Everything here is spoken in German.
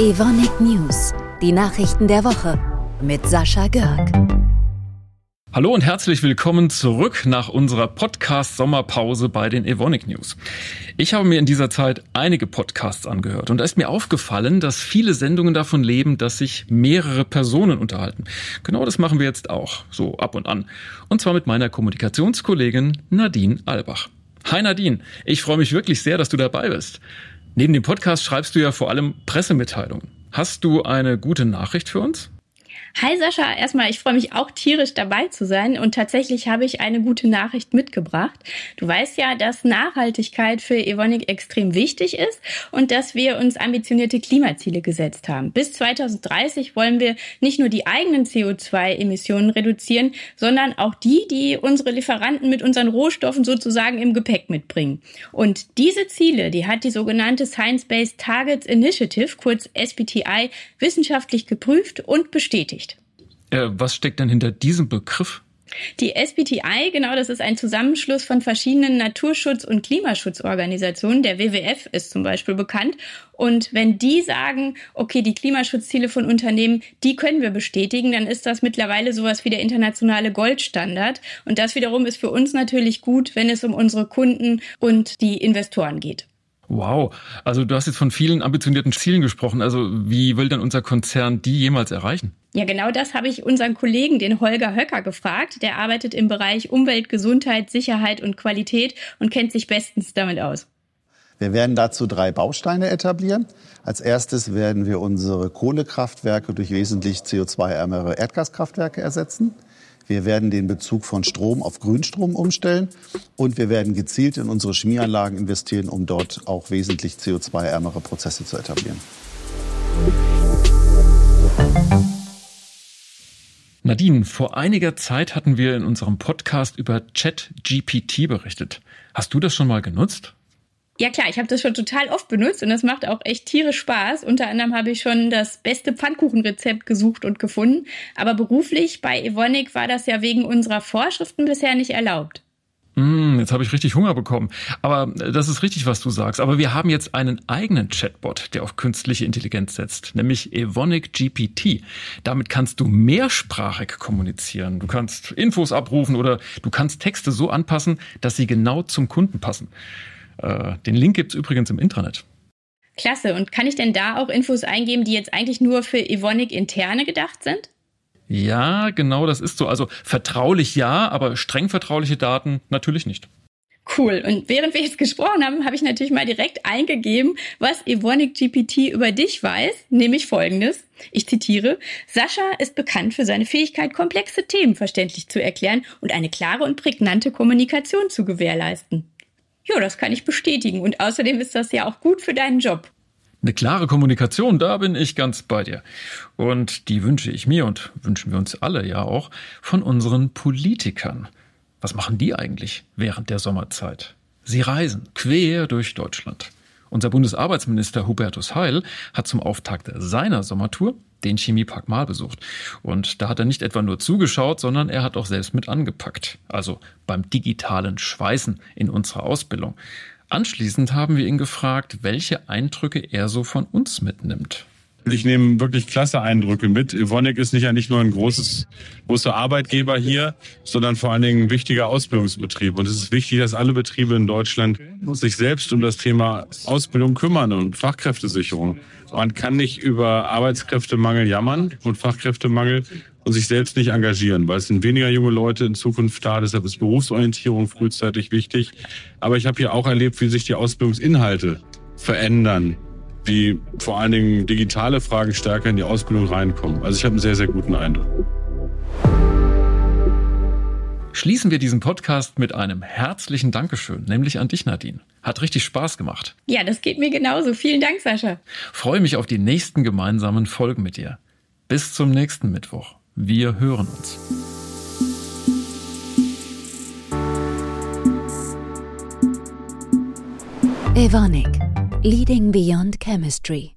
Evonik News, die Nachrichten der Woche mit Sascha Görg. Hallo und herzlich willkommen zurück nach unserer Podcast-Sommerpause bei den Evonik News. Ich habe mir in dieser Zeit einige Podcasts angehört und da ist mir aufgefallen, dass viele Sendungen davon leben, dass sich mehrere Personen unterhalten. Genau das machen wir jetzt auch, so ab und an. Und zwar mit meiner Kommunikationskollegin Nadine Albach. Hi Nadine, ich freue mich wirklich sehr, dass du dabei bist. Neben dem Podcast schreibst du ja vor allem Pressemitteilungen. Hast du eine gute Nachricht für uns? Hi Sascha, erstmal, ich freue mich auch tierisch dabei zu sein und tatsächlich habe ich eine gute Nachricht mitgebracht. Du weißt ja, dass Nachhaltigkeit für Evonik extrem wichtig ist und dass wir uns ambitionierte Klimaziele gesetzt haben. Bis 2030 wollen wir nicht nur die eigenen CO2-Emissionen reduzieren, sondern auch die, die unsere Lieferanten mit unseren Rohstoffen sozusagen im Gepäck mitbringen. Und diese Ziele, die hat die sogenannte Science-Based Targets Initiative, kurz SBTI, wissenschaftlich geprüft und bestätigt. Äh, was steckt denn hinter diesem Begriff? Die SBTI, genau, das ist ein Zusammenschluss von verschiedenen Naturschutz- und Klimaschutzorganisationen. Der WWF ist zum Beispiel bekannt. Und wenn die sagen, okay, die Klimaschutzziele von Unternehmen, die können wir bestätigen, dann ist das mittlerweile sowas wie der internationale Goldstandard. Und das wiederum ist für uns natürlich gut, wenn es um unsere Kunden und die Investoren geht. Wow, also du hast jetzt von vielen ambitionierten Zielen gesprochen. Also wie will denn unser Konzern die jemals erreichen? Ja, genau das habe ich unseren Kollegen, den Holger Höcker, gefragt. Der arbeitet im Bereich Umwelt, Gesundheit, Sicherheit und Qualität und kennt sich bestens damit aus. Wir werden dazu drei Bausteine etablieren. Als erstes werden wir unsere Kohlekraftwerke durch wesentlich CO2-ärmere Erdgaskraftwerke ersetzen. Wir werden den Bezug von Strom auf Grünstrom umstellen und wir werden gezielt in unsere Chemieanlagen investieren, um dort auch wesentlich CO2-ärmere Prozesse zu etablieren. Nadine, vor einiger Zeit hatten wir in unserem Podcast über ChatGPT berichtet. Hast du das schon mal genutzt? Ja klar, ich habe das schon total oft benutzt und das macht auch echt tierisch Spaß. Unter anderem habe ich schon das beste Pfannkuchenrezept gesucht und gefunden. Aber beruflich bei Evonik war das ja wegen unserer Vorschriften bisher nicht erlaubt. Mm, jetzt habe ich richtig Hunger bekommen. Aber äh, das ist richtig, was du sagst. Aber wir haben jetzt einen eigenen Chatbot, der auf künstliche Intelligenz setzt, nämlich Evonik GPT. Damit kannst du mehrsprachig kommunizieren. Du kannst Infos abrufen oder du kannst Texte so anpassen, dass sie genau zum Kunden passen. Äh, den Link gibt es übrigens im Intranet. Klasse. Und kann ich denn da auch Infos eingeben, die jetzt eigentlich nur für Evonik interne gedacht sind? Ja, genau, das ist so. Also vertraulich ja, aber streng vertrauliche Daten natürlich nicht. Cool. Und während wir jetzt gesprochen haben, habe ich natürlich mal direkt eingegeben, was Evonik GPT über dich weiß, nämlich folgendes. Ich zitiere, Sascha ist bekannt für seine Fähigkeit, komplexe Themen verständlich zu erklären und eine klare und prägnante Kommunikation zu gewährleisten. Ja, das kann ich bestätigen. Und außerdem ist das ja auch gut für deinen Job. Eine klare Kommunikation, da bin ich ganz bei dir. Und die wünsche ich mir und wünschen wir uns alle ja auch von unseren Politikern. Was machen die eigentlich während der Sommerzeit? Sie reisen quer durch Deutschland. Unser Bundesarbeitsminister Hubertus Heil hat zum Auftakt seiner Sommertour den Chemiepark Mal besucht. Und da hat er nicht etwa nur zugeschaut, sondern er hat auch selbst mit angepackt. Also beim digitalen Schweißen in unserer Ausbildung. Anschließend haben wir ihn gefragt, welche Eindrücke er so von uns mitnimmt. Ich nehme wirklich klasse Eindrücke mit. Evonik ist nicht ja nicht nur ein großes, großer Arbeitgeber hier, sondern vor allen Dingen ein wichtiger Ausbildungsbetrieb. Und es ist wichtig, dass alle Betriebe in Deutschland sich selbst um das Thema Ausbildung kümmern und Fachkräftesicherung. Man kann nicht über Arbeitskräftemangel jammern und Fachkräftemangel und sich selbst nicht engagieren, weil es sind weniger junge Leute in Zukunft da. Deshalb ist Berufsorientierung frühzeitig wichtig. Aber ich habe hier auch erlebt, wie sich die Ausbildungsinhalte verändern wie vor allen Dingen digitale Fragen stärker in die Ausbildung reinkommen. Also ich habe einen sehr, sehr guten Eindruck. Schließen wir diesen Podcast mit einem herzlichen Dankeschön, nämlich an dich, Nadine. Hat richtig Spaß gemacht. Ja, das geht mir genauso. Vielen Dank, Sascha. Freue mich auf die nächsten gemeinsamen Folgen mit dir. Bis zum nächsten Mittwoch. Wir hören uns. Evonik Leading Beyond Chemistry